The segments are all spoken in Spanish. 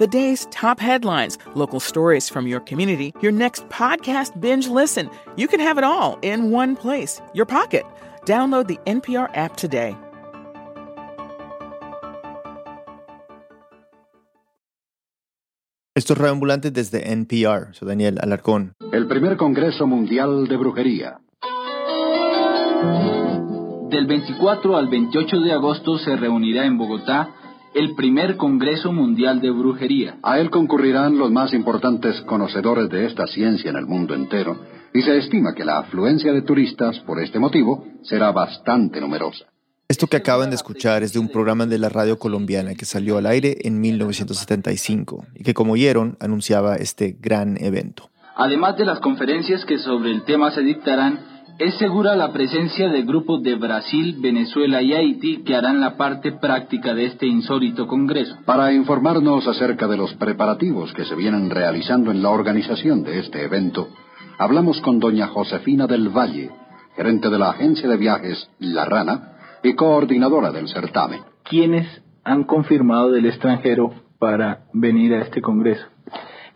the day's top headlines, local stories from your community, your next podcast binge listen. You can have it all in one place, your pocket. Download the NPR app today. Esto es Radio desde NPR. Soy Daniel Alarcón. El primer Congreso Mundial de Brujería. Del 24 al 28 de agosto se reunirá en Bogotá el primer Congreso Mundial de Brujería. A él concurrirán los más importantes conocedores de esta ciencia en el mundo entero y se estima que la afluencia de turistas por este motivo será bastante numerosa. Esto que acaban de escuchar es de un programa de la radio colombiana que salió al aire en 1975 y que, como oyeron, anunciaba este gran evento. Además de las conferencias que sobre el tema se dictarán, es segura la presencia de grupos de Brasil, Venezuela y Haití que harán la parte práctica de este insólito congreso. Para informarnos acerca de los preparativos que se vienen realizando en la organización de este evento, hablamos con doña Josefina del Valle, gerente de la agencia de viajes La Rana y coordinadora del certamen. ¿Quiénes han confirmado del extranjero para venir a este congreso?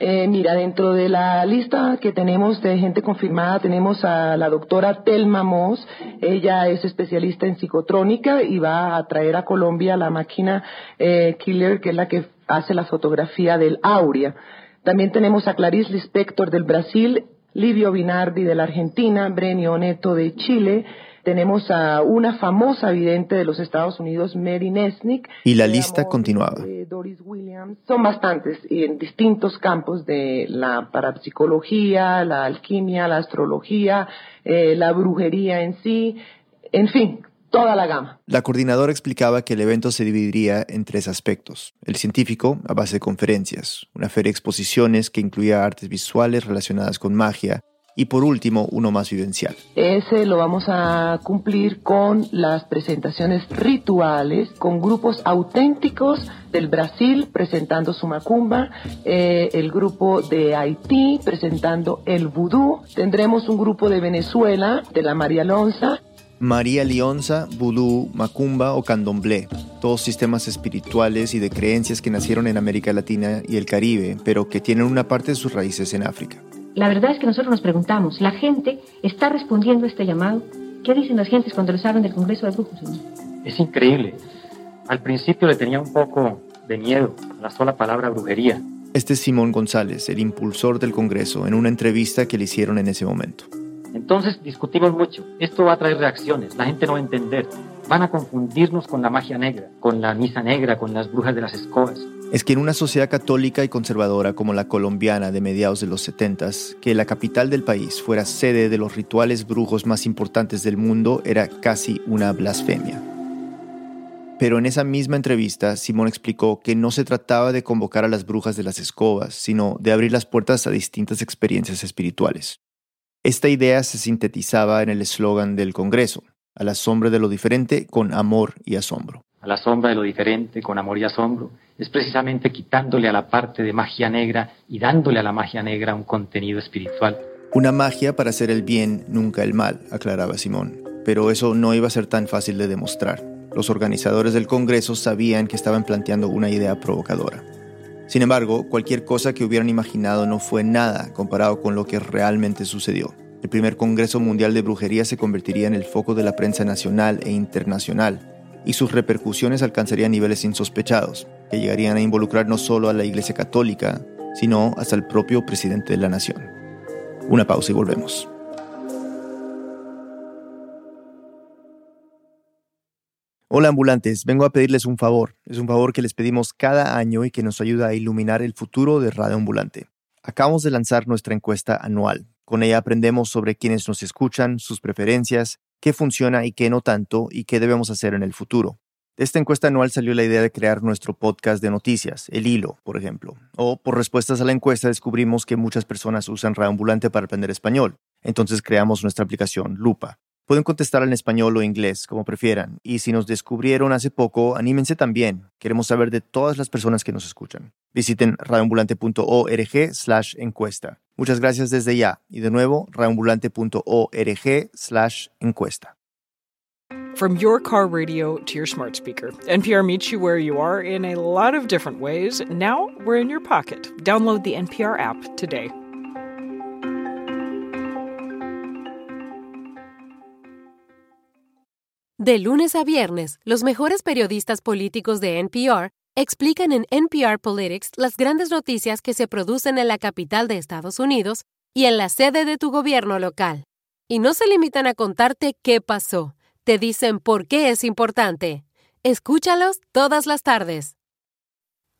Eh, mira, dentro de la lista que tenemos de gente confirmada tenemos a la doctora Telma Moss. Ella es especialista en psicotrónica y va a traer a Colombia la máquina eh, Killer, que es la que hace la fotografía del Aurea. También tenemos a Clarice Lispector del Brasil, Livio Binardi de la Argentina, Brenio Neto de Chile, tenemos a una famosa vidente de los Estados Unidos, Mary Nesnick. Y la lista continuaba. Doris Williams. Son bastantes y en distintos campos de la parapsicología, la alquimia, la astrología, eh, la brujería en sí, en fin, toda la gama. La coordinadora explicaba que el evento se dividiría en tres aspectos. El científico, a base de conferencias, una feria de exposiciones que incluía artes visuales relacionadas con magia, y por último uno más vivencial. Ese lo vamos a cumplir con las presentaciones rituales, con grupos auténticos del Brasil presentando su macumba, eh, el grupo de Haití presentando el vudú, tendremos un grupo de Venezuela, de la María Lonza, María Lionza, Vudú, Macumba o Candomblé, todos sistemas espirituales y de creencias que nacieron en América Latina y el Caribe, pero que tienen una parte de sus raíces en África. La verdad es que nosotros nos preguntamos, ¿la gente está respondiendo a este llamado? ¿Qué dicen las gentes cuando les hablan del Congreso de Brujos? Es increíble. Al principio le tenía un poco de miedo a la sola palabra brujería. Este es Simón González, el impulsor del Congreso, en una entrevista que le hicieron en ese momento. Entonces discutimos mucho. Esto va a traer reacciones. La gente no va a entender. Van a confundirnos con la magia negra, con la misa negra, con las brujas de las escobas es que en una sociedad católica y conservadora como la colombiana de mediados de los 70, que la capital del país fuera sede de los rituales brujos más importantes del mundo era casi una blasfemia. Pero en esa misma entrevista, Simón explicó que no se trataba de convocar a las brujas de las escobas, sino de abrir las puertas a distintas experiencias espirituales. Esta idea se sintetizaba en el eslogan del Congreso, a la sombra de lo diferente con amor y asombro a la sombra de lo diferente, con amor y asombro, es precisamente quitándole a la parte de magia negra y dándole a la magia negra un contenido espiritual. Una magia para hacer el bien, nunca el mal, aclaraba Simón. Pero eso no iba a ser tan fácil de demostrar. Los organizadores del Congreso sabían que estaban planteando una idea provocadora. Sin embargo, cualquier cosa que hubieran imaginado no fue nada comparado con lo que realmente sucedió. El primer Congreso Mundial de Brujería se convertiría en el foco de la prensa nacional e internacional y sus repercusiones alcanzarían niveles insospechados, que llegarían a involucrar no solo a la Iglesia Católica, sino hasta el propio presidente de la nación. Una pausa y volvemos. Hola ambulantes, vengo a pedirles un favor. Es un favor que les pedimos cada año y que nos ayuda a iluminar el futuro de Radio Ambulante. Acabamos de lanzar nuestra encuesta anual. Con ella aprendemos sobre quienes nos escuchan, sus preferencias qué funciona y qué no tanto y qué debemos hacer en el futuro. De esta encuesta anual salió la idea de crear nuestro podcast de noticias, El Hilo, por ejemplo. O por respuestas a la encuesta descubrimos que muchas personas usan Reambulante para aprender español. Entonces creamos nuestra aplicación, Lupa. Pueden contestar en español o inglés, como prefieran. Y si nos descubrieron hace poco, anímense también. Queremos saber de todas las personas que nos escuchan. Visiten radioambulante.org slash encuesta. Muchas gracias desde ya. Y de nuevo, radioambulante.org slash encuesta. From your car radio to your smart speaker, NPR meets you where you are in a lot of different ways. Now we're in your pocket. Download the NPR app today. De lunes a viernes, los mejores periodistas políticos de NPR explican en NPR Politics las grandes noticias que se producen en la capital de Estados Unidos y en la sede de tu gobierno local. Y no se limitan a contarte qué pasó te dicen por qué es importante. Escúchalos todas las tardes.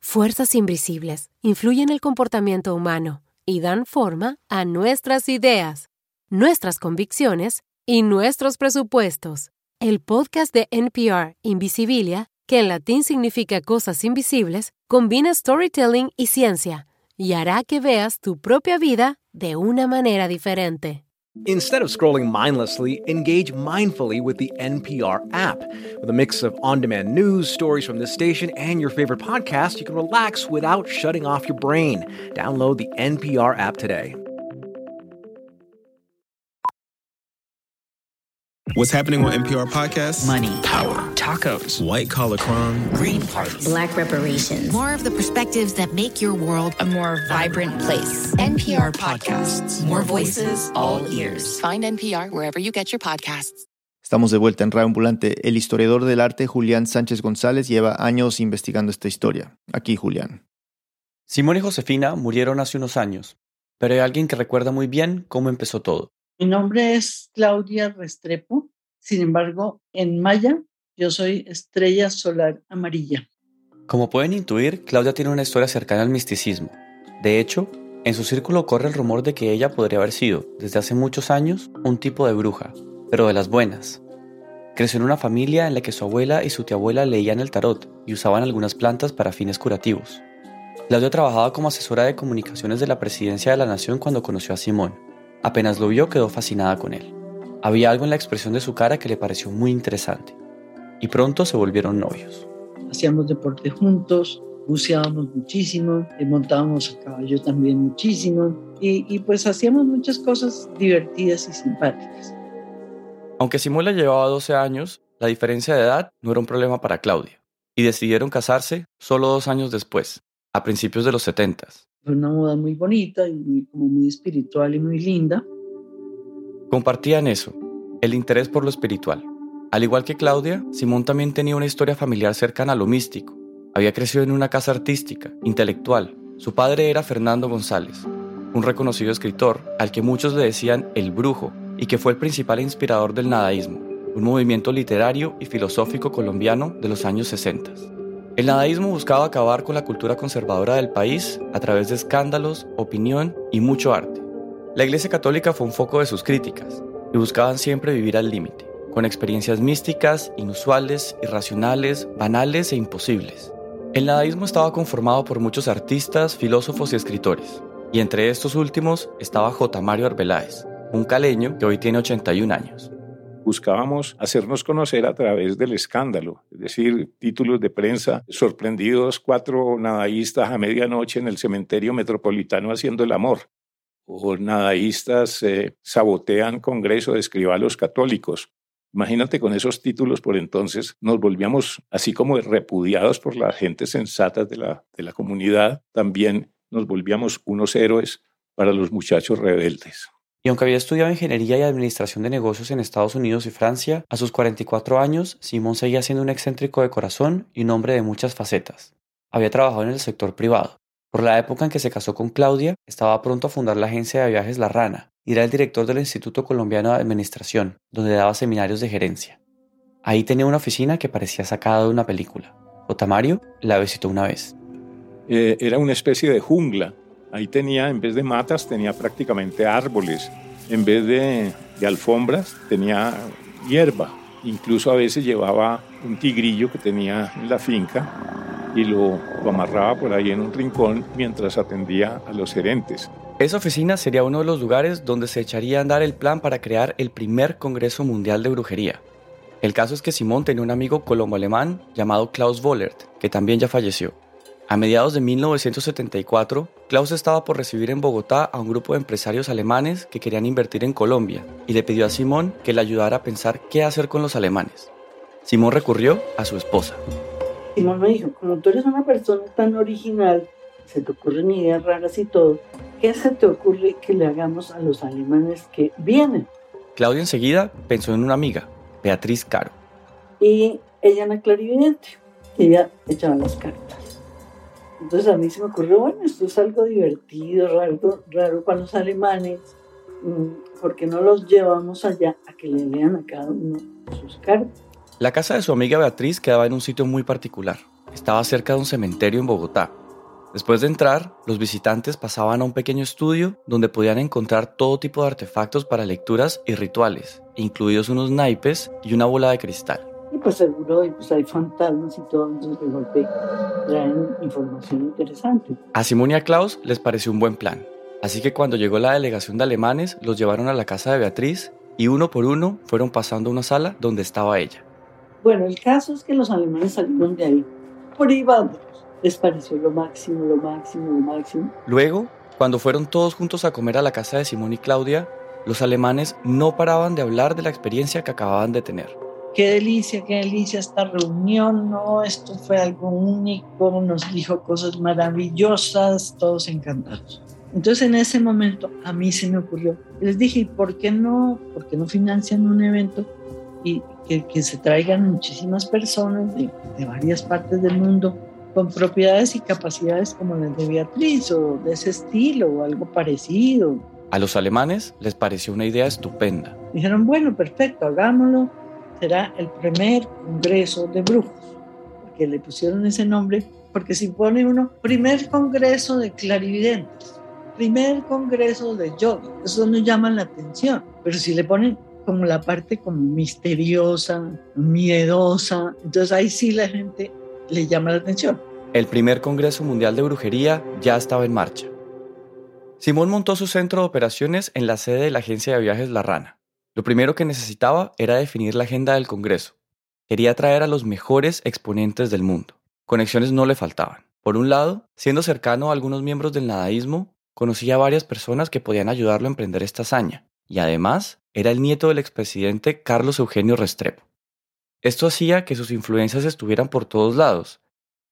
Fuerzas invisibles influyen el comportamiento humano y dan forma a nuestras ideas, nuestras convicciones y nuestros presupuestos. El podcast de NPR, Invisibilia, que en latín significa cosas invisibles, combina storytelling y ciencia y hará que veas tu propia vida de una manera diferente. Instead of scrolling mindlessly, engage mindfully with the NPR app. With a mix of on demand news, stories from this station, and your favorite podcast, you can relax without shutting off your brain. Download the NPR app today. What's happening on NPR podcasts? Money, power, tacos, white collar crime, green parties, black reparations. More of the perspectives that make your world a more vibrant place. NPR podcasts. More voices, all ears. Find NPR wherever you get your podcasts. Estamos de vuelta en Radio Ambulante. El historiador del arte Julián Sánchez González lleva años investigando esta historia. Aquí, Julián. Simón y Josefina murieron hace unos años, pero hay alguien que recuerda muy bien cómo empezó todo. Mi nombre es Claudia Restrepo. Sin embargo, en maya yo soy estrella solar amarilla. Como pueden intuir, Claudia tiene una historia cercana al misticismo. De hecho, en su círculo corre el rumor de que ella podría haber sido, desde hace muchos años, un tipo de bruja, pero de las buenas. Creció en una familia en la que su abuela y su tía abuela leían el tarot y usaban algunas plantas para fines curativos. Claudia trabajaba como asesora de comunicaciones de la presidencia de la nación cuando conoció a Simón. Apenas lo vio quedó fascinada con él. Había algo en la expresión de su cara que le pareció muy interesante. Y pronto se volvieron novios. Hacíamos deporte juntos, buceábamos muchísimo, eh, montábamos a caballo también muchísimo y, y pues hacíamos muchas cosas divertidas y simpáticas. Aunque Simón le llevaba 12 años, la diferencia de edad no era un problema para Claudia, y decidieron casarse solo dos años después, a principios de los 70. Fue una moda muy bonita y muy, como muy espiritual y muy linda. Compartían eso, el interés por lo espiritual. Al igual que Claudia, Simón también tenía una historia familiar cercana a lo místico. Había crecido en una casa artística, intelectual. Su padre era Fernando González, un reconocido escritor al que muchos le decían el brujo y que fue el principal inspirador del nadaísmo, un movimiento literario y filosófico colombiano de los años 60. El nadaísmo buscaba acabar con la cultura conservadora del país a través de escándalos, opinión y mucho arte. La Iglesia Católica fue un foco de sus críticas y buscaban siempre vivir al límite, con experiencias místicas, inusuales, irracionales, banales e imposibles. El nadaísmo estaba conformado por muchos artistas, filósofos y escritores, y entre estos últimos estaba J. Mario Arbeláez, un caleño que hoy tiene 81 años buscábamos hacernos conocer a través del escándalo, es decir, títulos de prensa, sorprendidos cuatro nadaístas a medianoche en el cementerio metropolitano haciendo el amor, o nadaístas eh, sabotean Congreso de Escribalos Católicos. Imagínate con esos títulos por entonces nos volvíamos así como repudiados por la gente sensata de la, de la comunidad, también nos volvíamos unos héroes para los muchachos rebeldes. Y aunque había estudiado ingeniería y administración de negocios en Estados Unidos y Francia, a sus 44 años, Simón seguía siendo un excéntrico de corazón y un hombre de muchas facetas. Había trabajado en el sector privado. Por la época en que se casó con Claudia, estaba pronto a fundar la agencia de viajes La Rana y era el director del Instituto Colombiano de Administración, donde daba seminarios de gerencia. Ahí tenía una oficina que parecía sacada de una película. Otamario la visitó una vez. Eh, era una especie de jungla Ahí tenía, en vez de matas, tenía prácticamente árboles. En vez de, alfombras, tenía hierba. Incluso a veces llevaba un tigrillo que tenía en la finca y lo, amarraba por ahí en un rincón mientras atendía a los gerentes. Esa oficina sería uno de los lugares donde se echaría a andar el plan para crear el primer Congreso Mundial de Brujería. El caso es que Simón tenía un amigo colombo-alemán llamado Klaus Wollert, que también ya falleció. A mediados de 1974, Klaus estaba por recibir en Bogotá a un grupo de empresarios alemanes que querían invertir en Colombia y le pidió a Simón que le ayudara a pensar qué hacer con los alemanes. Simón recurrió a su esposa. Simón me dijo, como tú eres una persona tan original, se te ocurren ideas raras y todo, ¿qué se te ocurre que le hagamos a los alemanes que vienen? Claudia enseguida pensó en una amiga, Beatriz Caro. Y ella era clarividente, ella echaba las cartas. Entonces a mí se me ocurrió, bueno, esto es algo divertido, raro, raro para los alemanes, mm, porque no los llevamos allá a que le lean a cada uno sus cartas? La casa de su amiga Beatriz quedaba en un sitio muy particular. Estaba cerca de un cementerio en Bogotá. Después de entrar, los visitantes pasaban a un pequeño estudio donde podían encontrar todo tipo de artefactos para lecturas y rituales, incluidos unos naipes y una bola de cristal. Y pues seguro pues hay fantasmas y todo, entonces de golpe traen información interesante. A Simón y a Klaus les pareció un buen plan. Así que cuando llegó la delegación de alemanes, los llevaron a la casa de Beatriz y uno por uno fueron pasando a una sala donde estaba ella. Bueno, el caso es que los alemanes salieron de ahí privados. Les pareció lo máximo, lo máximo, lo máximo. Luego, cuando fueron todos juntos a comer a la casa de Simón y Claudia, los alemanes no paraban de hablar de la experiencia que acababan de tener. Qué delicia, qué delicia esta reunión, no, esto fue algo único, nos dijo cosas maravillosas, todos encantados. Entonces en ese momento a mí se me ocurrió, les dije, ¿por qué no, por qué no financian un evento y que, se traigan muchísimas personas de, de varias partes del mundo con propiedades y capacidades como las de Beatriz o de ese estilo o algo parecido? A los alemanes les pareció una idea estupenda. Dijeron, bueno, perfecto, hagámoslo. Será el primer congreso de brujos, porque le pusieron ese nombre, porque si pone uno, primer congreso de clarividentes, primer congreso de yoga, eso no llama la atención. Pero si le ponen como la parte como misteriosa, miedosa. Entonces ahí sí la gente le llama la atención. El primer Congreso Mundial de Brujería ya estaba en marcha. Simón montó su centro de operaciones en la sede de la agencia de viajes La Rana. Lo primero que necesitaba era definir la agenda del Congreso. Quería traer a los mejores exponentes del mundo. Conexiones no le faltaban. Por un lado, siendo cercano a algunos miembros del nadaísmo, conocía a varias personas que podían ayudarlo a emprender esta hazaña. Y además, era el nieto del expresidente Carlos Eugenio Restrepo. Esto hacía que sus influencias estuvieran por todos lados,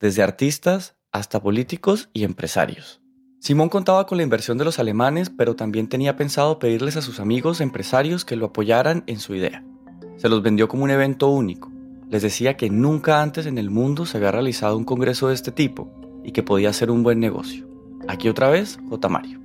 desde artistas hasta políticos y empresarios. Simón contaba con la inversión de los alemanes, pero también tenía pensado pedirles a sus amigos empresarios que lo apoyaran en su idea. Se los vendió como un evento único. Les decía que nunca antes en el mundo se había realizado un congreso de este tipo y que podía ser un buen negocio. Aquí otra vez, J. Mario.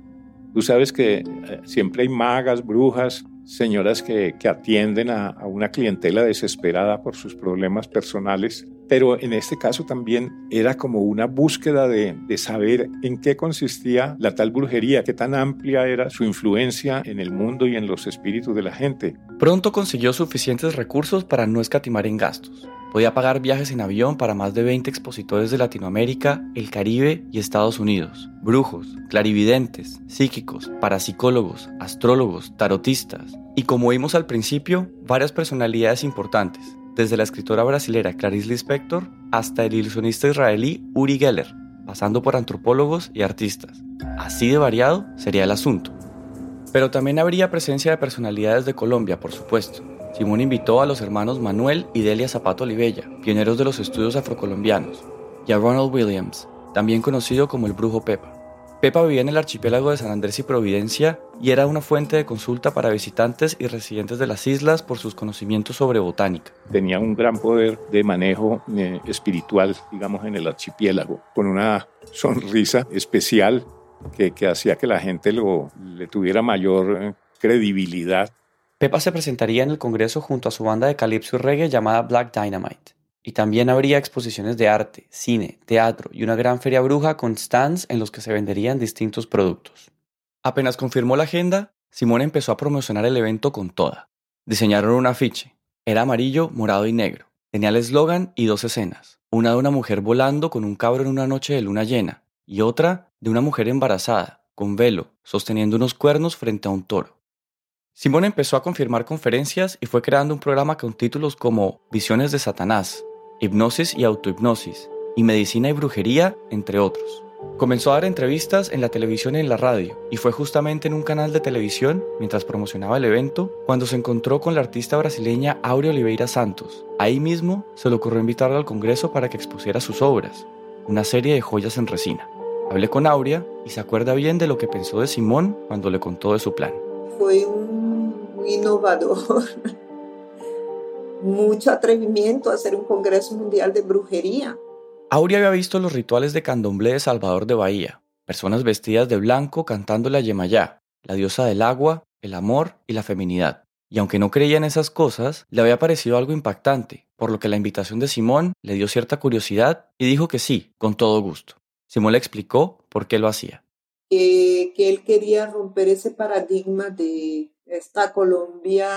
Tú sabes que eh, siempre hay magas, brujas, señoras que, atienden a, una clientela desesperada por sus problemas personales, pero en este caso también era como una búsqueda de, saber en qué consistía la tal brujería, qué tan amplia era su influencia en el mundo y en los espíritus de la gente. Pronto consiguió suficientes recursos para no escatimar en gastos. Podía pagar viajes en avión para más de 20 expositores de Latinoamérica, el Caribe y Estados Unidos. Brujos, clarividentes, psíquicos, parapsicólogos, astrólogos, tarotistas. Y como vimos al principio, varias personalidades importantes, desde la escritora brasilera Clarice Lispector hasta el ilusionista israelí Uri Geller, pasando por antropólogos y artistas. Así de variado sería el asunto. Pero también habría presencia de personalidades de Colombia, por supuesto, Simón invitó a los hermanos Manuel y Delia Zapato Olivella, pioneros de los estudios afrocolombianos, y a Ronald Williams, también conocido como el Brujo Pepa. Pepa vivía en el archipiélago de San Andrés y Providencia y era una fuente de consulta para visitantes y residentes de las islas por sus conocimientos sobre botánica. Tenía un gran poder de manejo eh, espiritual, digamos, en el archipiélago, con una sonrisa especial que, que hacía que la gente lo, le tuviera mayor eh, credibilidad Pepa se presentaría en el Congreso junto a su banda de calipso y reggae llamada Black Dynamite. Y también habría exposiciones de arte, cine, teatro y una gran feria bruja con stands en los que se venderían distintos productos. Apenas confirmó la agenda, Simón empezó a promocionar el evento con toda. Diseñaron un afiche. Era amarillo, morado y negro. Tenía el eslogan y dos escenas. Una de una mujer volando con un cabro en una noche de luna llena y otra de una mujer embarazada, con velo, sosteniendo unos cuernos frente a un toro. Simón empezó a confirmar conferencias y fue creando un programa con títulos como Visiones de Satanás, Hipnosis y Autohipnosis, y Medicina y Brujería, entre otros. Comenzó a dar entrevistas en la televisión y en la radio, y fue justamente en un canal de televisión, mientras promocionaba el evento, cuando se encontró con la artista brasileña Aurea Oliveira Santos. Ahí mismo se le ocurrió invitarla al Congreso para que expusiera sus obras, una serie de joyas en resina. Hablé con Aurea y se acuerda bien de lo que pensó de Simón cuando le contó de su plan. Fue un, innovador, mucho atrevimiento a hacer un Congreso Mundial de Brujería Aurea había visto los rituales de candomblé de Salvador de Bahía, personas vestidas de blanco cantando la Yemayá, la diosa del agua, el amor y la feminidad. Y aunque no creía en esas cosas, le había parecido algo impactante, por lo que la invitación de Simón le dio cierta curiosidad y dijo que sí, con todo gusto. Simón le explicó por qué lo hacía. Que, que él quería romper ese paradigma de esta Colombia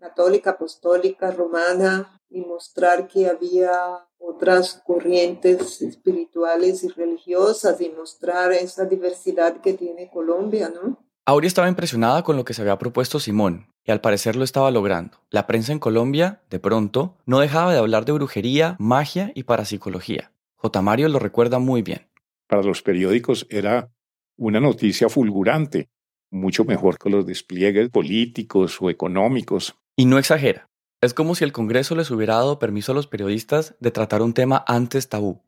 católica, apostólica, romana, y mostrar que había otras corrientes espirituales y religiosas y mostrar esa diversidad que tiene Colombia, ¿no? Aurea estaba impresionada con lo que se había propuesto Simón, y al parecer lo estaba logrando. La prensa en Colombia, de pronto, no dejaba de hablar de brujería, magia y parapsicología. J. Mario lo recuerda muy bien. Para los periódicos era una noticia fulgurante, mucho mejor que los despliegues políticos o económicos. Y no exagera. Es como si el Congreso les hubiera dado permiso a los periodistas de tratar un tema antes tabú.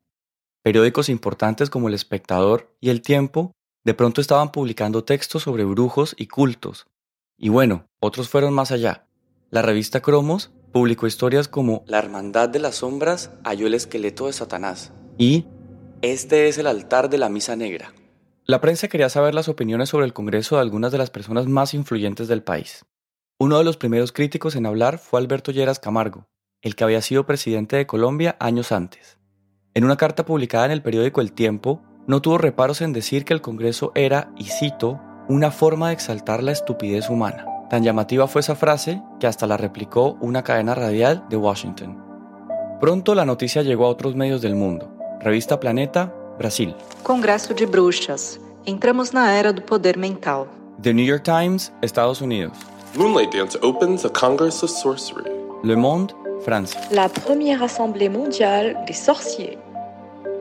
Periódicos importantes como El Espectador y El Tiempo de pronto estaban publicando textos sobre brujos y cultos. Y bueno, otros fueron más allá. La revista Cromos publicó historias como La Hermandad de las Sombras halló el esqueleto de Satanás y Este es el altar de la Misa Negra. La prensa quería saber las opiniones sobre el Congreso de algunas de las personas más influyentes del país. Uno de los primeros críticos en hablar fue Alberto Lleras Camargo, el que había sido presidente de Colombia años antes. En una carta publicada en el periódico El Tiempo, no tuvo reparos en decir que el Congreso era, y cito, una forma de exaltar la estupidez humana. Tan llamativa fue esa frase que hasta la replicó una cadena radial de Washington. Pronto la noticia llegó a otros medios del mundo. Revista Planeta, Brasil. Congreso de Bruxas. Entramos na era do poder mental. The New York Times, Estados Unidos. Moonlight Dance opens a Congress of Sorcery. Le Monde, Francia. La première assemblée mondiale des sorciers.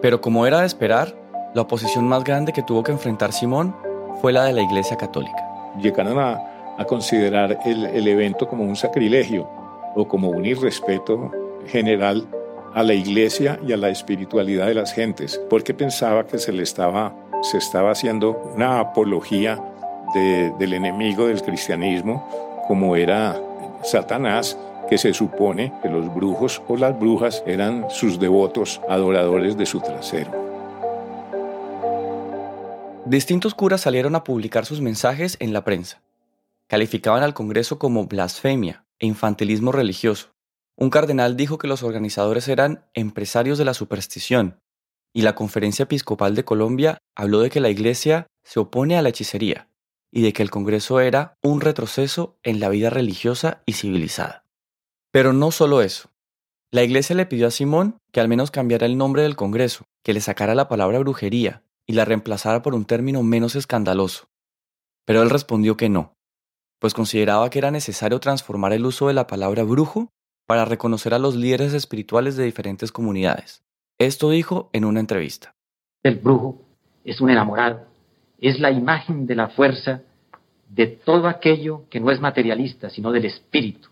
Pero como era de esperar, la oposición más grande que tuvo que enfrentar Simón fue la de la Iglesia Católica. Llegaron a, a considerar el, el evento como un sacrilegio o como un irrespeto general a la iglesia y a la espiritualidad de las gentes, porque pensaba que se le estaba, se estaba haciendo una apología de, del enemigo del cristianismo, como era Satanás, que se supone que los brujos o las brujas eran sus devotos adoradores de su trasero. Distintos curas salieron a publicar sus mensajes en la prensa. Calificaban al Congreso como blasfemia e infantilismo religioso. Un cardenal dijo que los organizadores eran empresarios de la superstición, y la Conferencia Episcopal de Colombia habló de que la Iglesia se opone a la hechicería y de que el Congreso era un retroceso en la vida religiosa y civilizada. Pero no solo eso. La Iglesia le pidió a Simón que al menos cambiara el nombre del Congreso, que le sacara la palabra brujería y la reemplazara por un término menos escandaloso. Pero él respondió que no, pues consideraba que era necesario transformar el uso de la palabra brujo para reconocer a los líderes espirituales de diferentes comunidades. Esto dijo en una entrevista. El brujo es un enamorado, es la imagen de la fuerza de todo aquello que no es materialista, sino del espíritu.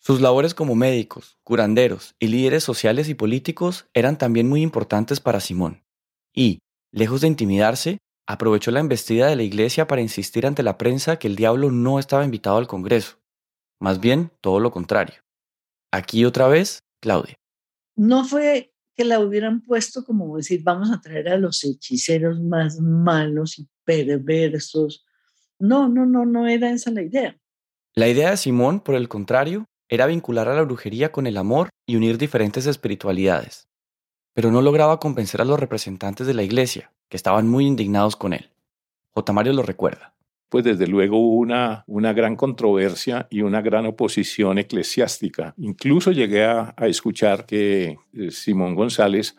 Sus labores como médicos, curanderos y líderes sociales y políticos eran también muy importantes para Simón. Y, lejos de intimidarse, aprovechó la embestida de la iglesia para insistir ante la prensa que el diablo no estaba invitado al Congreso. Más bien, todo lo contrario. Aquí otra vez, Claudia. No fue que la hubieran puesto como decir, vamos a traer a los hechiceros más malos y perversos. No, no, no, no era esa la idea. La idea de Simón, por el contrario, era vincular a la brujería con el amor y unir diferentes espiritualidades. Pero no lograba convencer a los representantes de la iglesia, que estaban muy indignados con él. J. Mario lo recuerda pues desde luego hubo una, una gran controversia y una gran oposición eclesiástica. Incluso llegué a, a escuchar que eh, Simón González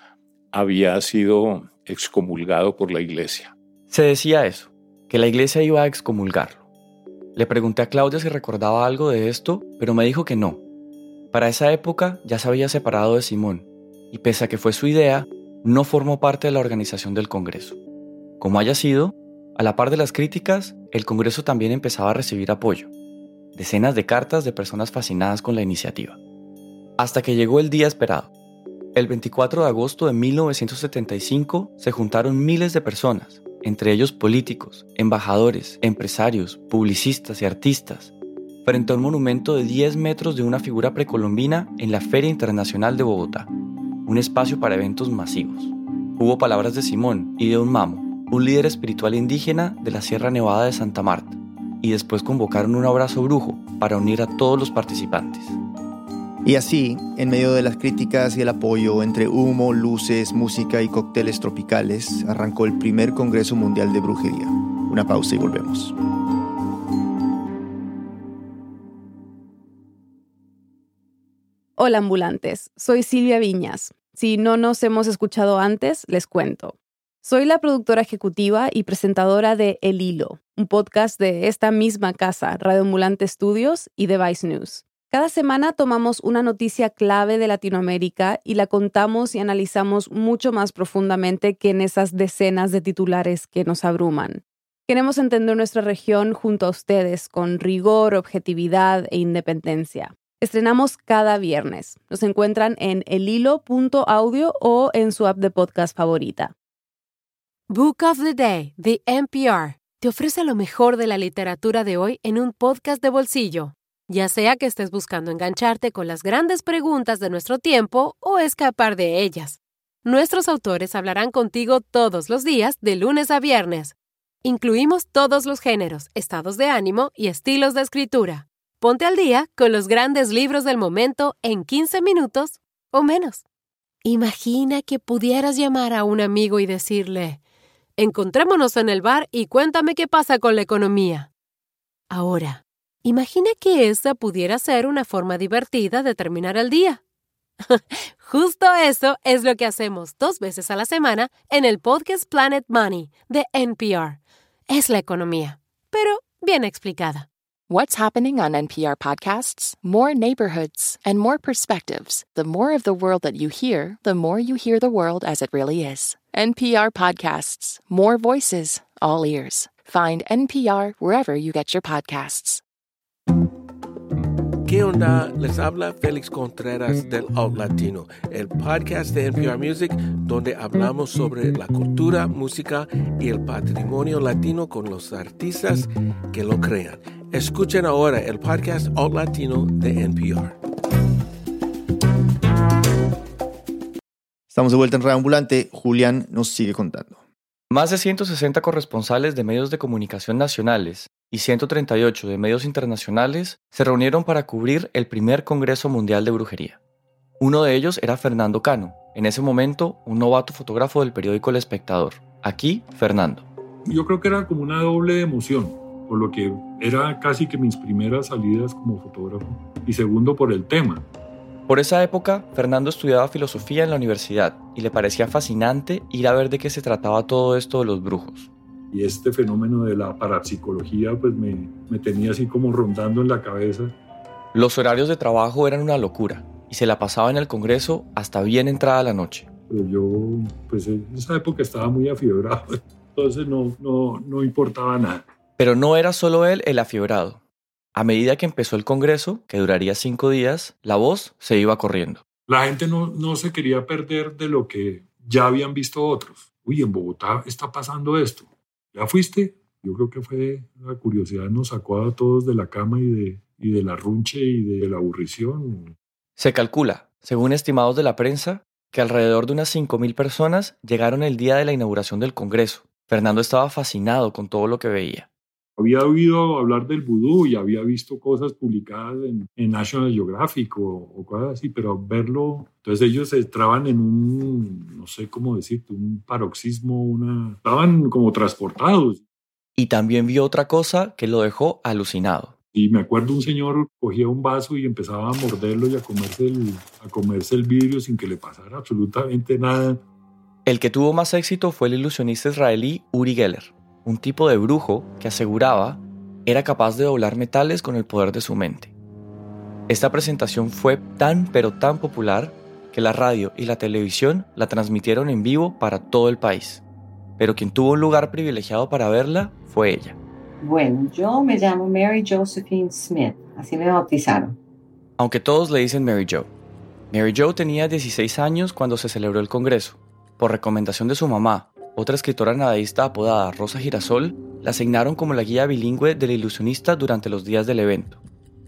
había sido excomulgado por la iglesia. Se decía eso, que la iglesia iba a excomulgarlo. Le pregunté a Claudia si recordaba algo de esto, pero me dijo que no. Para esa época ya se había separado de Simón, y pese a que fue su idea, no formó parte de la organización del Congreso. Como haya sido, a la par de las críticas, el Congreso también empezaba a recibir apoyo, decenas de cartas de personas fascinadas con la iniciativa. Hasta que llegó el día esperado. El 24 de agosto de 1975 se juntaron miles de personas, entre ellos políticos, embajadores, empresarios, publicistas y artistas, frente a un monumento de 10 metros de una figura precolombina en la Feria Internacional de Bogotá, un espacio para eventos masivos. Hubo palabras de Simón y de un mamo, un líder espiritual indígena de la Sierra Nevada de Santa Marta, y después convocaron un abrazo brujo para unir a todos los participantes. Y así, en medio de las críticas y el apoyo entre humo, luces, música y cócteles tropicales, arrancó el primer Congreso Mundial de Brujería. Una pausa y volvemos. Hola ambulantes, soy Silvia Viñas. Si no nos hemos escuchado antes, les cuento. Soy la productora ejecutiva y presentadora de El Hilo, un podcast de esta misma casa, Radio Ambulante Studios y Device News. Cada semana tomamos una noticia clave de Latinoamérica y la contamos y analizamos mucho más profundamente que en esas decenas de titulares que nos abruman. Queremos entender nuestra región junto a ustedes con rigor, objetividad e independencia. Estrenamos cada viernes. Nos encuentran en elhilo.audio o en su app de podcast favorita. Book of the Day, The NPR, te ofrece lo mejor de la literatura de hoy en un podcast de bolsillo. Ya sea que estés buscando engancharte con las grandes preguntas de nuestro tiempo o escapar de ellas. Nuestros autores hablarán contigo todos los días, de lunes a viernes. Incluimos todos los géneros, estados de ánimo y estilos de escritura. Ponte al día con los grandes libros del momento en 15 minutos o menos. Imagina que pudieras llamar a un amigo y decirle, Encontrémonos en el bar y cuéntame qué pasa con la economía. Ahora, imagina que esa pudiera ser una forma divertida de terminar el día. Justo eso es lo que hacemos dos veces a la semana en el podcast Planet Money de NPR. Es la economía, pero bien explicada. What's happening on NPR podcasts? More neighborhoods and more perspectives. The more of the world that you hear, the more you hear the world as it really is. NPR podcasts. More voices, all ears. Find NPR wherever you get your podcasts. ¿Qué onda? Les habla Félix Contreras del Out Latino, el podcast de NPR Music donde hablamos sobre la cultura, música y el patrimonio latino con los artistas que lo crean. Escuchen ahora el podcast Alt Latino de NPR. Estamos de vuelta en Radio Ambulante. Julián nos sigue contando. Más de 160 corresponsales de medios de comunicación nacionales y 138 de medios internacionales se reunieron para cubrir el primer Congreso Mundial de Brujería. Uno de ellos era Fernando Cano, en ese momento un novato fotógrafo del periódico El Espectador. Aquí, Fernando. Yo creo que era como una doble emoción, por lo que era casi que mis primeras salidas como fotógrafo, y segundo por el tema. Por esa época, Fernando estudiaba filosofía en la universidad y le parecía fascinante ir a ver de qué se trataba todo esto de los brujos. Y este fenómeno de la parapsicología pues me, me tenía así como rondando en la cabeza. Los horarios de trabajo eran una locura y se la pasaba en el Congreso hasta bien entrada la noche. Pero yo, pues en esa época estaba muy afiebrado, entonces no, no, no importaba nada. Pero no era solo él el afiebrado. A medida que empezó el Congreso, que duraría cinco días, la voz se iba corriendo. La gente no, no se quería perder de lo que ya habían visto otros. Uy, en Bogotá está pasando esto. ¿Ya fuiste? Yo creo que fue la curiosidad nos sacó a todos de la cama y de, y de la runche y de la aburrición. Se calcula, según estimados de la prensa, que alrededor de unas 5.000 personas llegaron el día de la inauguración del Congreso. Fernando estaba fascinado con todo lo que veía. Había oído hablar del vudú y había visto cosas publicadas en, en National Geographic o, o, cosas así, pero verlo, entonces ellos entraban en un, no sé cómo decirte, un paroxismo, una, estaban como transportados. Y también vio otra cosa que lo dejó alucinado. Y me acuerdo un señor cogía un vaso y empezaba a morderlo y a comerse el, a comerse el vidrio sin que le pasara absolutamente nada. El que tuvo más éxito fue el ilusionista israelí Uri Geller un tipo de brujo que aseguraba era capaz de doblar metales con el poder de su mente. Esta presentación fue tan pero tan popular que la radio y la televisión la transmitieron en vivo para todo el país. Pero quien tuvo un lugar privilegiado para verla fue ella. Bueno, yo me llamo Mary Josephine Smith, así me bautizaron. Aunque todos le dicen Mary Jo. Mary Jo tenía 16 años cuando se celebró el Congreso. Por recomendación de su mamá, otra escritora nadaísta apodada Rosa Girasol, la asignaron como la guía bilingüe del ilusionista durante los días del evento.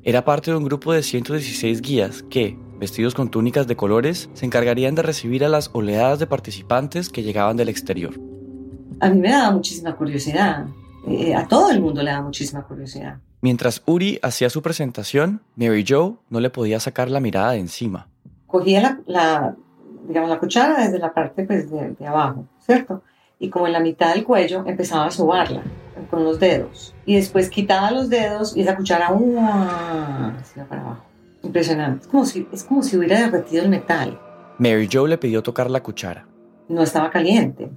Era parte de un grupo de 116 guías que, vestidos con túnicas de colores, se encargarían de recibir a las oleadas de participantes que llegaban del exterior. A mí me daba muchísima curiosidad. Eh, a todo el mundo le daba muchísima curiosidad. Mientras Uri hacía su presentación, Mary Jo no le podía sacar la mirada de encima. Cogía la, la digamos, la cuchara desde la parte pues, de, de abajo, ¿cierto? Y como en la mitad del cuello empezaba a sobarla con los dedos. Y después quitaba los dedos y esa cuchara ¡uah! se iba para abajo. Impresionante. Es como, si, es como si hubiera derretido el metal. Mary Jo le pidió tocar la cuchara. No estaba caliente.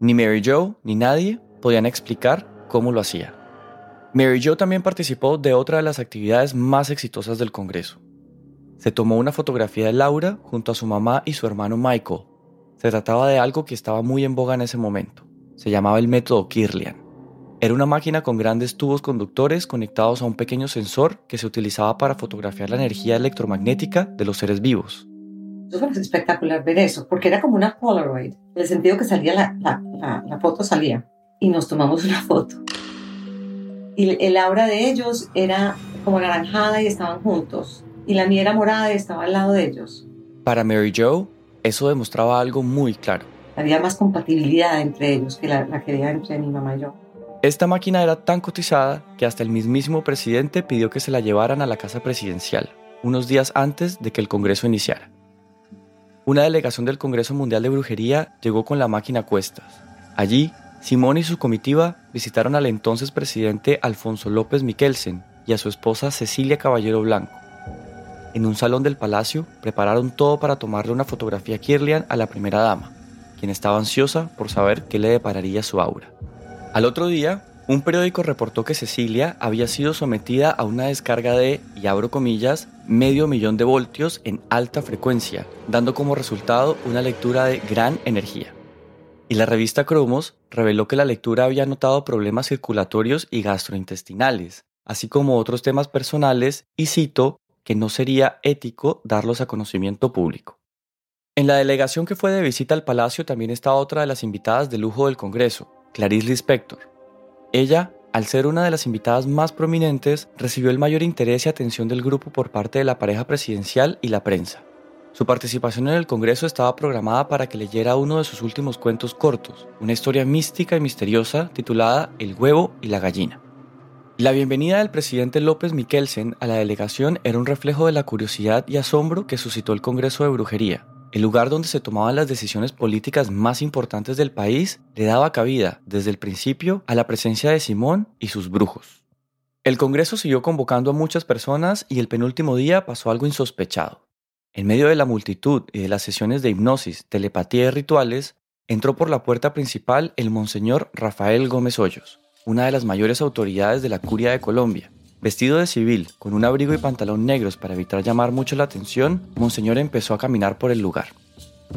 Ni Mary Jo ni nadie podían explicar cómo lo hacía. Mary Jo también participó de otra de las actividades más exitosas del Congreso. Se tomó una fotografía de Laura junto a su mamá y su hermano Michael. Se trataba de algo que estaba muy en boga en ese momento. Se llamaba el método Kirlian. Era una máquina con grandes tubos conductores conectados a un pequeño sensor que se utilizaba para fotografiar la energía electromagnética de los seres vivos. Eso fue espectacular ver eso, porque era como una Polaroid, en el sentido que salía la, la, la, la foto salía y nos tomamos una foto. Y el aura de ellos era como naranjada y estaban juntos, y la mía era morada y estaba al lado de ellos. Para Mary Jo, eso demostraba algo muy claro. Había más compatibilidad entre ellos que la, la que había entre mi mamá y yo. Esta máquina era tan cotizada que hasta el mismísimo presidente pidió que se la llevaran a la casa presidencial, unos días antes de que el Congreso iniciara. Una delegación del Congreso Mundial de Brujería llegó con la máquina a cuestas. Allí, Simón y su comitiva visitaron al entonces presidente Alfonso López Miquelsen y a su esposa Cecilia Caballero Blanco. En un salón del palacio prepararon todo para tomarle una fotografía Kirlian a la primera dama, quien estaba ansiosa por saber qué le depararía su aura. Al otro día, un periódico reportó que Cecilia había sido sometida a una descarga de, y abro comillas, medio millón de voltios en alta frecuencia, dando como resultado una lectura de gran energía. Y la revista Cromos reveló que la lectura había notado problemas circulatorios y gastrointestinales, así como otros temas personales, y cito, que no sería ético darlos a conocimiento público. En la delegación que fue de visita al palacio también está otra de las invitadas de lujo del Congreso, Clarice Lispector. Ella, al ser una de las invitadas más prominentes, recibió el mayor interés y atención del grupo por parte de la pareja presidencial y la prensa. Su participación en el Congreso estaba programada para que leyera uno de sus últimos cuentos cortos, una historia mística y misteriosa titulada El huevo y la gallina. La bienvenida del presidente López Miquelsen a la delegación era un reflejo de la curiosidad y asombro que suscitó el Congreso de Brujería. El lugar donde se tomaban las decisiones políticas más importantes del país le daba cabida, desde el principio, a la presencia de Simón y sus brujos. El Congreso siguió convocando a muchas personas y el penúltimo día pasó algo insospechado. En medio de la multitud y de las sesiones de hipnosis, telepatía y rituales, entró por la puerta principal el monseñor Rafael Gómez Hoyos, una de las mayores autoridades de la curia de Colombia. Vestido de civil, con un abrigo y pantalón negros para evitar llamar mucho la atención, Monseñor empezó a caminar por el lugar.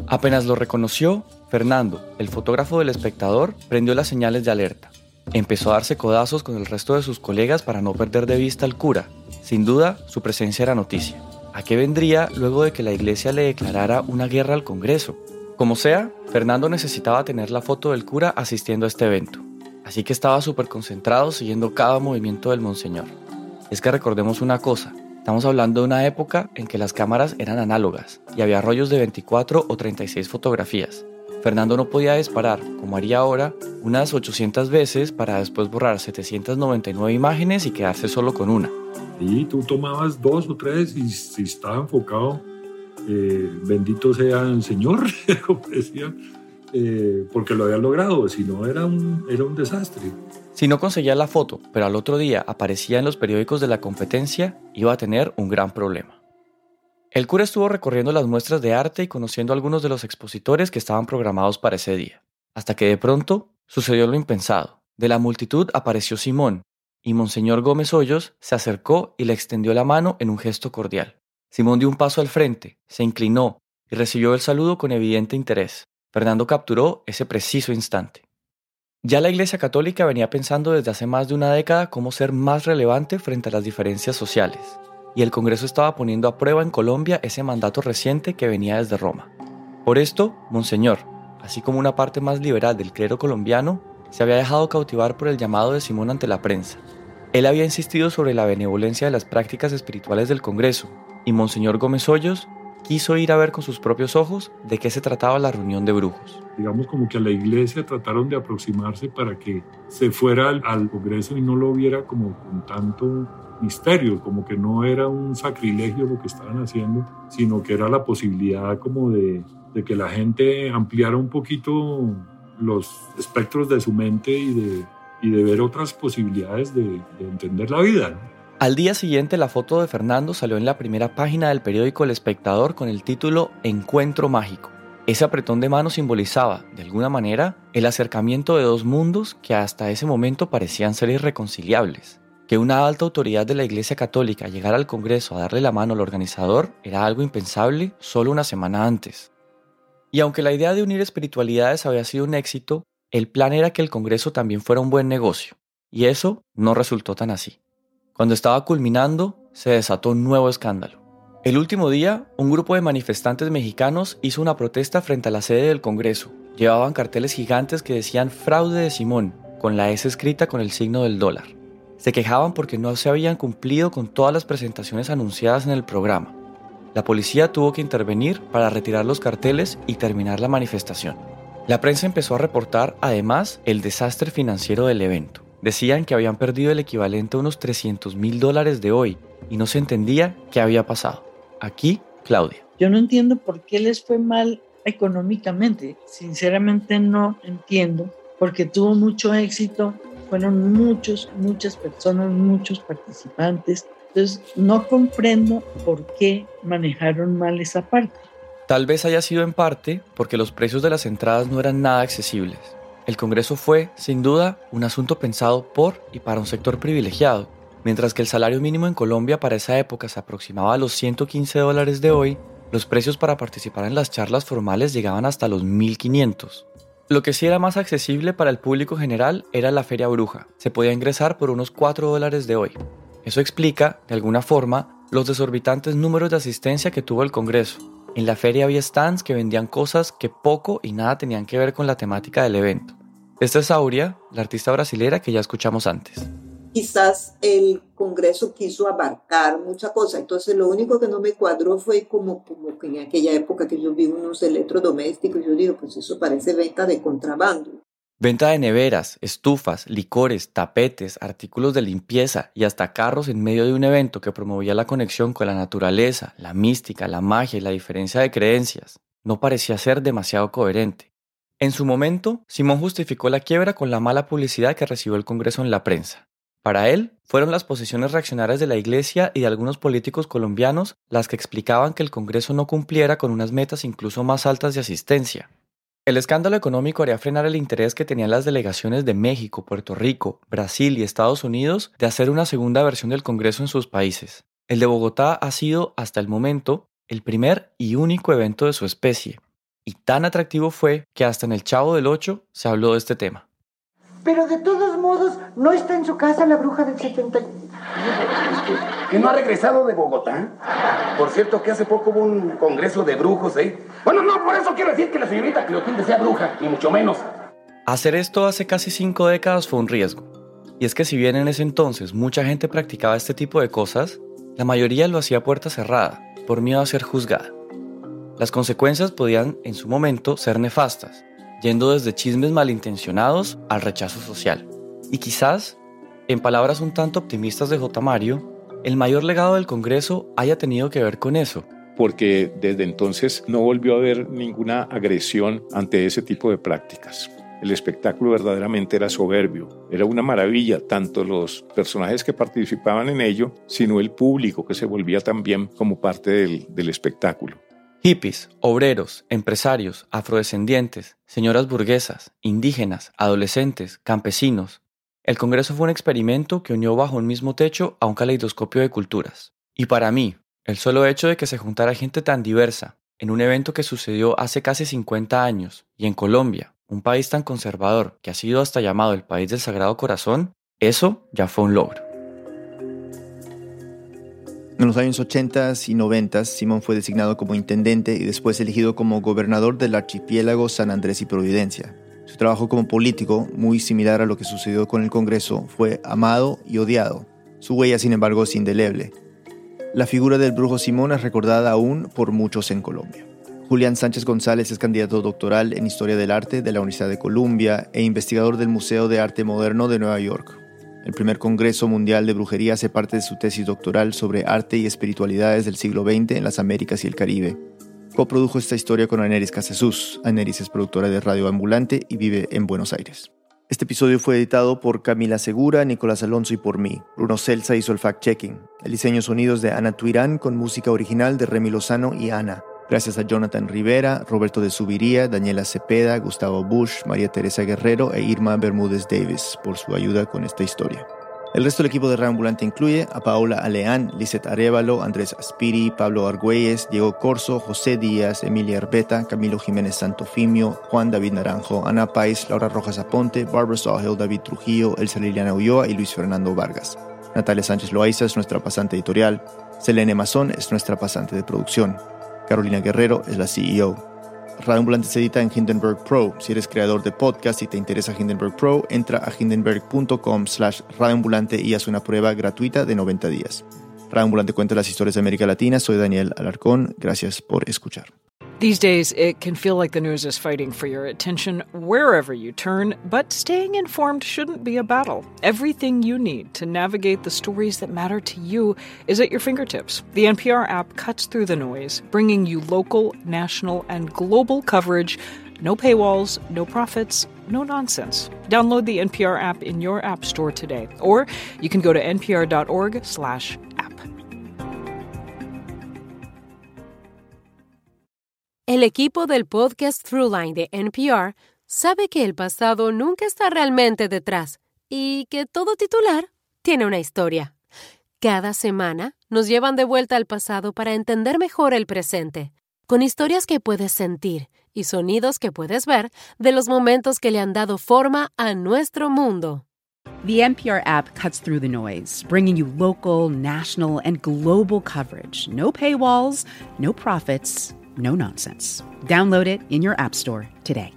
Apenas lo reconoció, Fernando, el fotógrafo del espectador, prendió las señales de alerta. Empezó a darse codazos con el resto de sus colegas para no perder de vista al cura. Sin duda, su presencia era noticia. ¿A qué vendría luego de que la iglesia le declarara una guerra al Congreso? Como sea, Fernando necesitaba tener la foto del cura asistiendo a este evento. Así que estaba súper concentrado siguiendo cada movimiento del monseñor. Es que recordemos una cosa, estamos hablando de una época en que las cámaras eran análogas y había rollos de 24 o 36 fotografías. Fernando no podía disparar, como haría ahora, unas 800 veces para después borrar 799 imágenes y quedarse solo con una. Y tú tomabas dos o tres y si estaba enfocado, eh, bendito sea el Señor, como decía, eh, porque lo había logrado, si no era un, era un desastre. Si no conseguía la foto, pero al otro día aparecía en los periódicos de la competencia, iba a tener un gran problema. El cura estuvo recorriendo las muestras de arte y conociendo a algunos de los expositores que estaban programados para ese día, hasta que de pronto sucedió lo impensado. De la multitud apareció Simón, y Monseñor Gómez Hoyos se acercó y le extendió la mano en un gesto cordial. Simón dio un paso al frente, se inclinó, y recibió el saludo con evidente interés. Fernando capturó ese preciso instante. Ya la Iglesia Católica venía pensando desde hace más de una década cómo ser más relevante frente a las diferencias sociales, y el Congreso estaba poniendo a prueba en Colombia ese mandato reciente que venía desde Roma. Por esto, Monseñor, así como una parte más liberal del clero colombiano, se había dejado cautivar por el llamado de Simón ante la prensa. Él había insistido sobre la benevolencia de las prácticas espirituales del Congreso, y Monseñor Gómez Hoyos quiso ir a ver con sus propios ojos de qué se trataba la reunión de brujos. Digamos como que a la iglesia trataron de aproximarse para que se fuera al, al Congreso y no lo viera como con tanto misterio, como que no era un sacrilegio lo que estaban haciendo, sino que era la posibilidad como de, que la gente ampliara un poquito los espectros de su mente y de, ver otras posibilidades de, de entender la vida. Al día siguiente la foto de Fernando salió en la primera página del periódico El Espectador con el título Encuentro Mágico. Ese apretón de mano simbolizaba, de alguna manera, el acercamiento de dos mundos que hasta ese momento parecían ser irreconciliables. Que una alta autoridad de la Iglesia Católica llegara al Congreso a darle la mano al organizador era algo impensable solo una semana antes. Y aunque la idea de unir espiritualidades había sido un éxito, el plan era que el Congreso también fuera un buen negocio, y eso no resultó tan así. Cuando estaba culminando, se desató un nuevo escándalo. El último día, un grupo de manifestantes mexicanos hizo una protesta frente a la sede del Congreso. Llevaban carteles gigantes que decían fraude de Simón, con la S escrita con el signo del dólar. Se quejaban porque no se habían cumplido con todas las presentaciones anunciadas en el programa. La policía tuvo que intervenir para retirar los carteles y terminar la manifestación. La prensa empezó a reportar además el desastre financiero del evento. Decían que habían perdido el equivalente a unos 300 mil dólares de hoy y no se entendía qué había pasado. Aquí, Claudia. Yo no entiendo por qué les fue mal económicamente. Sinceramente no entiendo, porque tuvo mucho éxito, fueron muchos, muchas personas, muchos participantes. Entonces, no comprendo por qué manejaron mal esa parte. Tal vez haya sido en parte porque los precios de las entradas no eran nada accesibles. El Congreso fue, sin duda, un asunto pensado por y para un sector privilegiado. Mientras que el salario mínimo en Colombia para esa época se aproximaba a los 115 dólares de hoy, los precios para participar en las charlas formales llegaban hasta los 1500. Lo que sí era más accesible para el público general era la Feria Bruja. Se podía ingresar por unos 4 dólares de hoy. Eso explica, de alguna forma, los desorbitantes números de asistencia que tuvo el Congreso. En la feria había stands que vendían cosas que poco y nada tenían que ver con la temática del evento. Esta es Aurea, la artista brasilera que ya escuchamos antes. Quizás el Congreso quiso abarcar mucha cosa, entonces lo único que no me cuadró fue como, como que en aquella época que yo vi unos electrodomésticos, yo digo, pues eso parece venta de contrabando. Venta de neveras, estufas, licores, tapetes, artículos de limpieza y hasta carros en medio de un evento que promovía la conexión con la naturaleza, la mística, la magia y la diferencia de creencias. No parecía ser demasiado coherente. En su momento, Simón justificó la quiebra con la mala publicidad que recibió el Congreso en la prensa. Para él, fueron las posiciones reaccionarias de la Iglesia y de algunos políticos colombianos las que explicaban que el Congreso no cumpliera con unas metas incluso más altas de asistencia. El escándalo económico haría frenar el interés que tenían las delegaciones de México, Puerto Rico, Brasil y Estados Unidos de hacer una segunda versión del Congreso en sus países. El de Bogotá ha sido, hasta el momento, el primer y único evento de su especie, y tan atractivo fue que hasta en el Chavo del 8 se habló de este tema. Pero de todos modos, no está en su casa la bruja del 70. ¿Que no ha regresado de Bogotá? Por cierto, que hace poco hubo un congreso de brujos, ¿eh? Bueno, no, por eso quiero decir que la señorita Cleotilde sea bruja, ni mucho menos. Hacer esto hace casi cinco décadas fue un riesgo. Y es que si bien en ese entonces mucha gente practicaba este tipo de cosas, la mayoría lo hacía a puerta cerrada, por miedo a ser juzgada. Las consecuencias podían, en su momento, ser nefastas, yendo desde chismes malintencionados al rechazo social. Y quizás, en palabras un tanto optimistas de J. Mario, el mayor legado del Congreso haya tenido que ver con eso. Porque desde entonces no volvió a haber ninguna agresión ante ese tipo de prácticas. El espectáculo verdaderamente era soberbio, era una maravilla, tanto los personajes que participaban en ello, sino el público que se volvía también como parte del, del espectáculo. Hippies, obreros, empresarios, afrodescendientes, señoras burguesas, indígenas, adolescentes, campesinos. El Congreso fue un experimento que unió bajo un mismo techo a un caleidoscopio de culturas. Y para mí, el solo hecho de que se juntara gente tan diversa, en un evento que sucedió hace casi 50 años y en Colombia, un país tan conservador que ha sido hasta llamado el país del Sagrado Corazón, eso ya fue un logro. En los años 80 y 90, Simón fue designado como intendente y después elegido como gobernador del archipiélago San Andrés y Providencia. Su trabajo como político, muy similar a lo que sucedió con el Congreso, fue amado y odiado. Su huella, sin embargo, es indeleble. La figura del brujo Simón es recordada aún por muchos en Colombia. Julián Sánchez González es candidato doctoral en Historia del Arte de la Universidad de Columbia e investigador del Museo de Arte Moderno de Nueva York. El primer Congreso Mundial de Brujería hace parte de su tesis doctoral sobre arte y espiritualidades del siglo XX en las Américas y el Caribe. Coprodujo esta historia con Aneris Casesus. Aneris es productora de Radio Ambulante y vive en Buenos Aires. Este episodio fue editado por Camila Segura, Nicolás Alonso y por mí. Bruno Celsa hizo el fact-checking. El diseño sonidos de Ana Tuirán con música original de Remy Lozano y Ana. Gracias a Jonathan Rivera, Roberto de Subiría, Daniela Cepeda, Gustavo Bush, María Teresa Guerrero e Irma Bermúdez Davis por su ayuda con esta historia. El resto del equipo de Reambulante incluye a Paola Aleán, Lizeth Arevalo, Andrés Aspiri, Pablo Argüelles, Diego Corso, José Díaz, Emilia Arbeta, Camilo Jiménez Santofimio, Juan David Naranjo, Ana Pais, Laura Rojas Aponte, Barbara Sawhill, David Trujillo, Elsa Liliana Ulloa y Luis Fernando Vargas. Natalia Sánchez Loaiza es nuestra pasante editorial. Selene Mazón es nuestra pasante de producción. Carolina Guerrero es la CEO. Radio Ambulante se edita en Hindenburg Pro. Si eres creador de podcast y te interesa Hindenburg Pro, entra a hindenburg.com slash radioambulante y haz una prueba gratuita de 90 días. Radio Ambulante cuenta las historias de América Latina. Soy Daniel Alarcón. Gracias por escuchar. These days, it can feel like the news is fighting for your attention wherever you turn, but staying informed shouldn't be a battle. Everything you need to navigate the stories that matter to you is at your fingertips. The NPR app cuts through the noise, bringing you local, national, and global coverage. No paywalls, no profits, no nonsense. Download the NPR app in your app store today, or you can go to npr.org/app. El equipo del podcast Throughline de NPR sabe que el pasado nunca está realmente detrás y que todo titular tiene una historia. Cada semana nos llevan de vuelta al pasado para entender mejor el presente, con historias que puedes sentir y sonidos que puedes ver de los momentos que le han dado forma a nuestro mundo. The NPR app cuts through the noise, bringing you local, national, and global coverage. No paywalls, no profits, no nonsense. Download it in your App Store today.